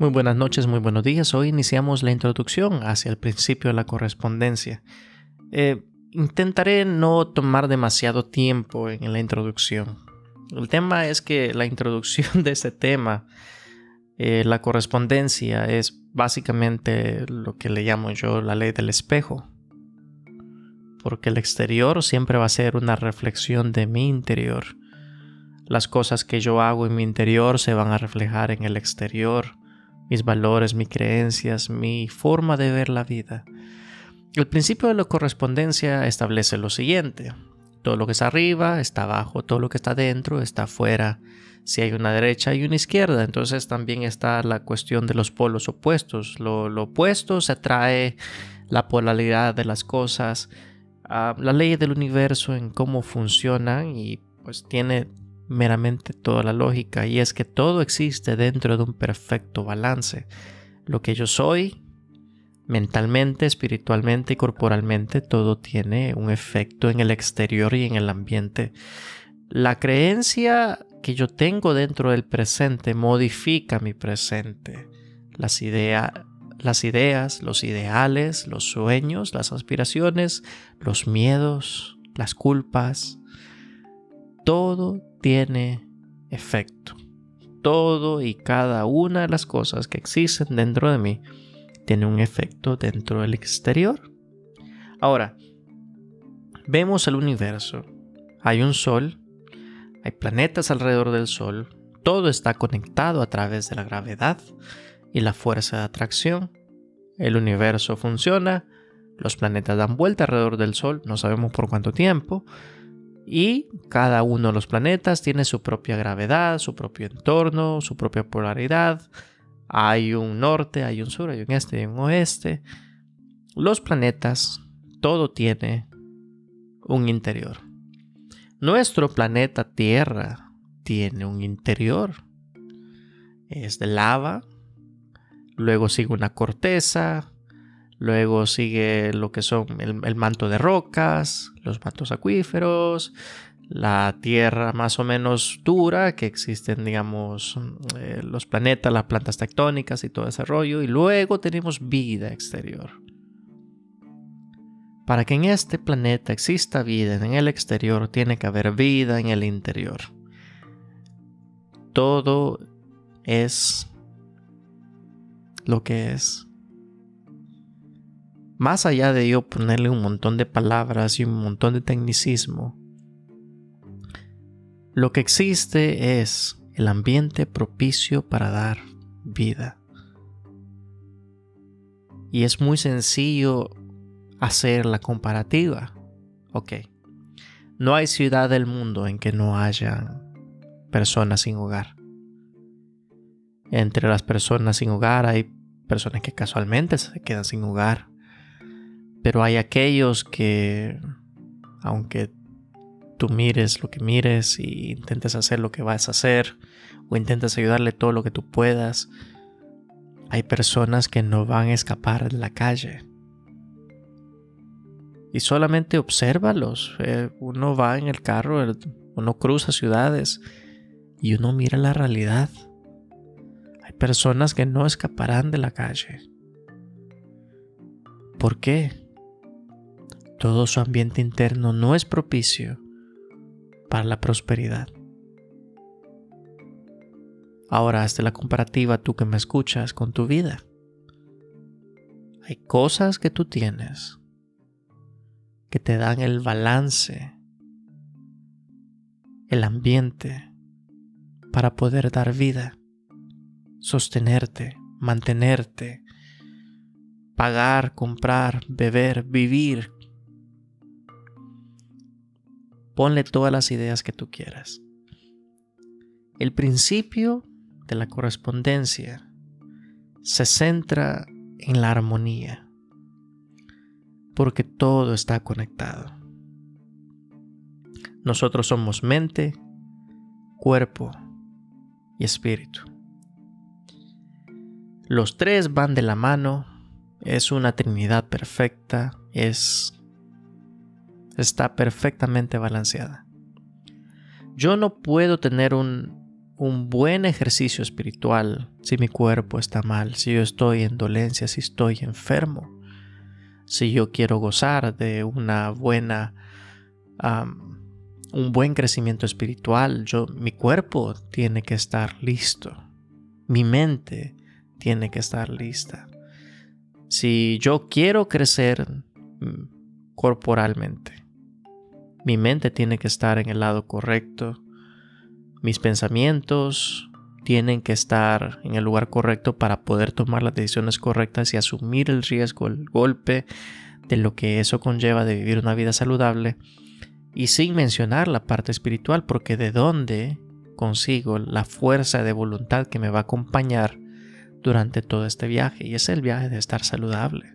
Muy buenas noches, muy buenos días. Hoy iniciamos la introducción hacia el principio de la correspondencia. Eh, intentaré no tomar demasiado tiempo en la introducción. El tema es que la introducción de este tema, eh, la correspondencia, es básicamente lo que le llamo yo la ley del espejo. Porque el exterior siempre va a ser una reflexión de mi interior. Las cosas que yo hago en mi interior se van a reflejar en el exterior mis valores, mis creencias, mi forma de ver la vida. El principio de la correspondencia establece lo siguiente. Todo lo que está arriba está abajo, todo lo que está dentro está afuera. Si hay una derecha y una izquierda, entonces también está la cuestión de los polos opuestos. Lo, opuesto se atrae la polaridad de las cosas, ah, la ley del universo en cómo funcionan y pues tiene meramente toda la lógica y es que todo existe dentro de un perfecto balance. Lo que yo soy, mentalmente, espiritualmente y corporalmente, todo tiene un efecto en el exterior y en el ambiente. La creencia que yo tengo dentro del presente modifica mi presente. Las, ideas, los ideales, los sueños, las aspiraciones, los miedos, las culpas, todo tiene efecto. Todo y cada una de las cosas que existen dentro de mí tiene un efecto dentro del exterior. Ahora, vemos el universo. Hay un sol, hay planetas alrededor del sol, todo está conectado a través de la gravedad y la fuerza de atracción. El universo funciona, los planetas dan vuelta alrededor del sol, no sabemos por cuánto tiempo, y cada uno de los planetas tiene su propia gravedad, su propio entorno, su propia polaridad. Hay un norte, hay un sur, hay un este, hay un oeste. Los planetas, todo tiene un interior. Nuestro planeta Tierra tiene un interior. Es de lava, luego sigue una corteza, Luego sigue lo que son el, manto de rocas, los mantos acuíferos, la tierra más o menos dura, que existen, digamos, eh, los planetas, las plantas tectónicas y todo ese rollo. Y luego tenemos vida exterior. Para que en este planeta exista vida en el exterior, tiene que haber vida en el interior. Todo es lo que es más allá de yo ponerle un montón de palabras y un montón de tecnicismo, lo que existe es el ambiente propicio para dar vida. Y es muy sencillo hacer la comparativa. Ok, no hay ciudad del mundo en que no haya personas sin hogar. Entre las personas sin hogar hay personas que casualmente se quedan sin hogar. Pero hay aquellos que, aunque tú mires lo que mires y intentes hacer lo que vas a hacer, o intentes ayudarle todo lo que tú puedas, hay personas que no van a escapar de la calle. Y solamente obsérvalos. Eh, uno va en el carro, uno cruza ciudades y uno mira la realidad. Hay personas que no escaparán de la calle. ¿Por qué? Todo su ambiente interno no es propicio para la prosperidad. Ahora hazte la comparativa tú que me escuchas con tu vida. Hay cosas que tú tienes que te dan el balance, el ambiente para poder dar vida, sostenerte, mantenerte, pagar, comprar, beber, vivir Ponle todas las ideas que tú quieras. El principio de la correspondencia se centra en la armonía, porque todo está conectado. Nosotros somos mente, cuerpo y espíritu. Los tres van de la mano, es una trinidad perfecta, es está perfectamente balanceada. Yo no puedo tener un, un buen ejercicio espiritual si mi cuerpo está mal, si yo estoy en dolencia, si estoy enfermo, si yo quiero gozar de una buena un buen crecimiento espiritual, yo mi cuerpo tiene que estar listo. Mi mente tiene que estar lista. Si yo quiero crecer mm, corporalmente, mi mente tiene que estar en el lado correcto mis pensamientos tienen que estar en el lugar correcto para poder tomar las decisiones correctas y asumir el riesgo, el golpe de lo que eso conlleva de vivir una vida saludable. Y sin mencionar la parte espiritual, porque de dónde consigo la fuerza de voluntad que me va a acompañar durante todo este viaje. Y es el viaje de estar saludable.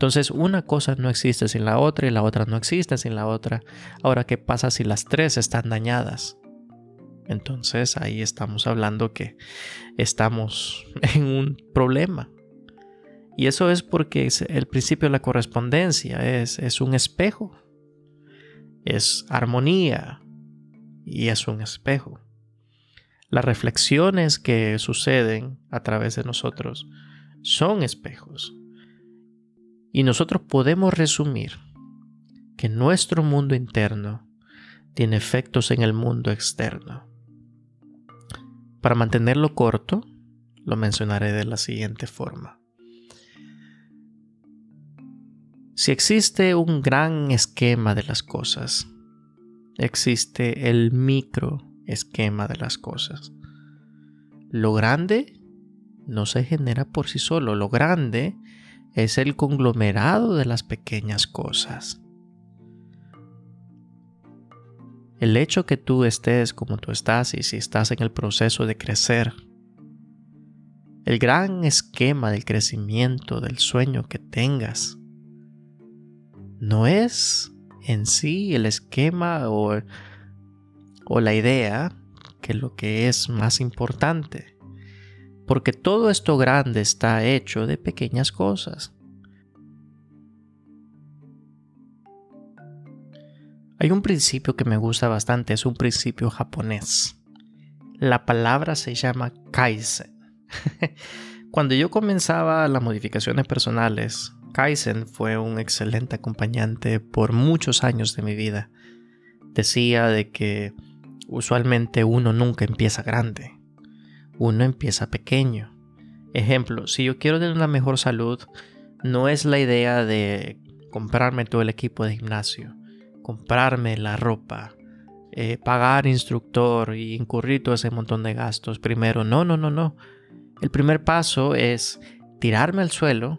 Entonces una cosa no existe sin la otra y la otra no existe sin la otra. Ahora, ¿qué pasa si las tres están dañadas? Entonces ahí estamos hablando que estamos en un problema. Y eso es porque el principio de la correspondencia es, es un espejo. Es armonía y es un espejo. Las reflexiones que suceden a través de nosotros son espejos. Y nosotros podemos resumir que nuestro mundo interno tiene efectos en el mundo externo. Para mantenerlo corto, lo mencionaré de la siguiente forma. Si existe un gran esquema de las cosas, existe el micro esquema de las cosas. Lo grande no se genera por sí solo, lo grande es el conglomerado de las pequeñas cosas. El hecho que tú estés como tú estás y si estás en el proceso de crecer, el gran esquema del crecimiento, del sueño que tengas, no es en sí el esquema o, o la idea que lo que es más importante, porque todo esto grande está hecho de pequeñas cosas. Hay un principio que me gusta bastante, es un principio japonés. La palabra se llama Kaizen. Cuando yo comenzaba las modificaciones personales, Kaizen fue un excelente acompañante por muchos años de mi vida. Decía de que usualmente uno nunca empieza grande, uno empieza pequeño. Ejemplo, si yo quiero tener una mejor salud, no es la idea de comprarme todo el equipo de gimnasio comprarme la ropa, eh, pagar instructor y incurrir todo ese montón de gastos primero. No, no, no, no. El primer paso es tirarme al suelo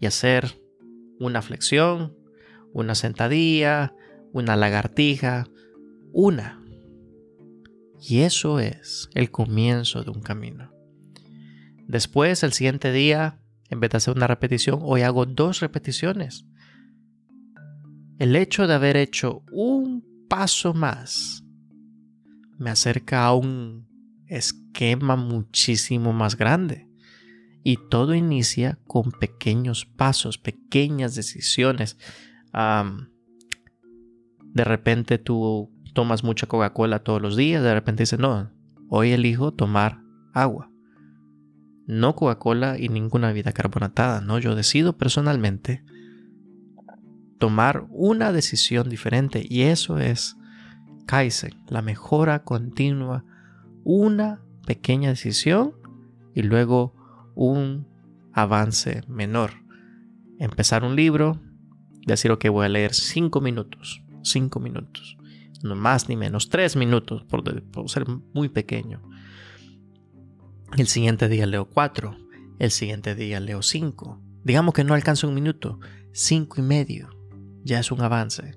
y hacer una flexión, una sentadilla, una lagartija, una. Y eso es el comienzo de un camino. Después, el siguiente día, en vez de hacer una repetición, hoy hago dos repeticiones el hecho de haber hecho un paso más me acerca a un esquema muchísimo más grande. Y todo inicia con pequeños pasos, pequeñas decisiones. de repente tú tomas mucha Coca-Cola todos los días, de repente dices, no, hoy elijo tomar agua. No Coca-Cola y ninguna vida carbonatada, no, yo decido personalmente tomar una decisión diferente y eso es Kaizen, la mejora continua, una pequeña decisión y luego un avance menor. Empezar un libro, decir, ok, voy a leer cinco minutos, cinco minutos, no más ni menos, tres minutos por, ser muy pequeño. El siguiente día leo cuatro, el siguiente día leo cinco. Digamos que no alcanzo un minuto, cinco y medio ya es un avance.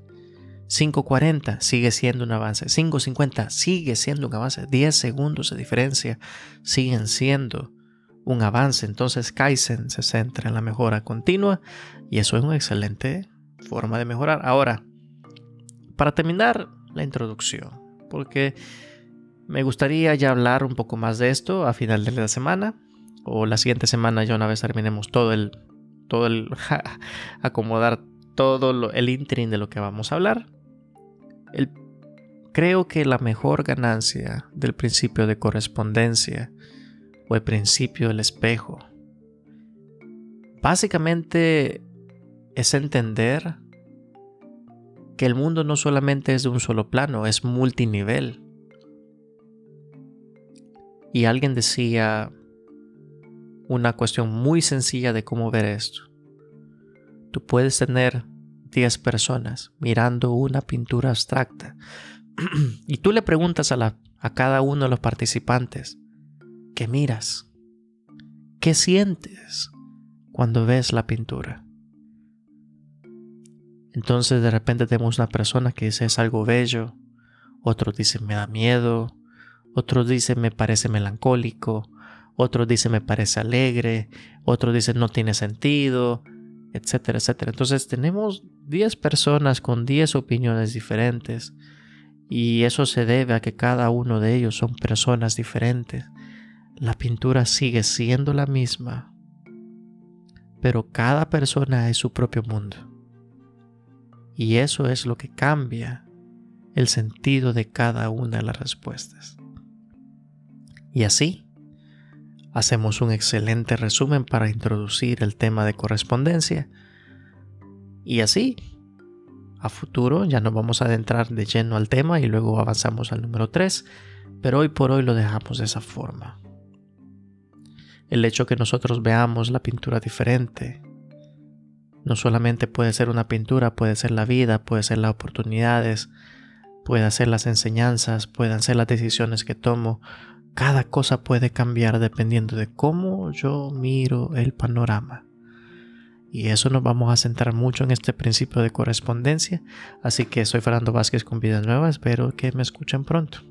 5.40 sigue siendo un avance. 5.50 sigue siendo un avance. 10 segundos de diferencia siguen siendo un avance. Entonces Kaizen se centra en la mejora continua y eso es una excelente forma de mejorar. Ahora, para terminar la introducción, porque me gustaría ya hablar un poco más de esto a final de la semana o la siguiente semana ya una vez terminemos todo el todo el acomodar todo el interim de lo que vamos a hablar. El creo que la mejor ganancia del principio de correspondencia o el principio del espejo básicamente es entender que el mundo no solamente es de un solo plano, es multinivel. Y alguien decía una cuestión muy sencilla de cómo ver esto. Tú puedes tener 10 personas mirando una pintura abstracta y tú le preguntas a, la, a cada uno de los participantes, ¿qué miras? ¿Qué sientes cuando ves la pintura? Entonces de repente tenemos una persona que dice es algo bello, otro dice me da miedo, otro dice me parece melancólico, otro dice me parece alegre, otro dice no tiene sentido, etcétera, etcétera. Entonces tenemos 10 personas con 10 opiniones diferentes y eso se debe a que cada uno de ellos son personas diferentes. La pintura sigue siendo la misma, pero cada persona es su propio mundo. Y eso es lo que cambia el sentido de cada una de las respuestas. Y así, hacemos un excelente resumen para introducir el tema de correspondencia. Y así, a futuro ya nos vamos a adentrar de lleno al tema y luego avanzamos al número 3, pero hoy por hoy lo dejamos de esa forma. El hecho que nosotros veamos la pintura diferente, no solamente puede ser una pintura, puede ser la vida, puede ser las oportunidades, puede ser las enseñanzas, pueden ser las decisiones que tomo. Cada cosa puede cambiar dependiendo de cómo yo miro el panorama. Y eso nos vamos a centrar mucho en este principio de correspondencia. Así que soy Fernando Vázquez con Vidas Nuevas. Espero que me escuchen pronto.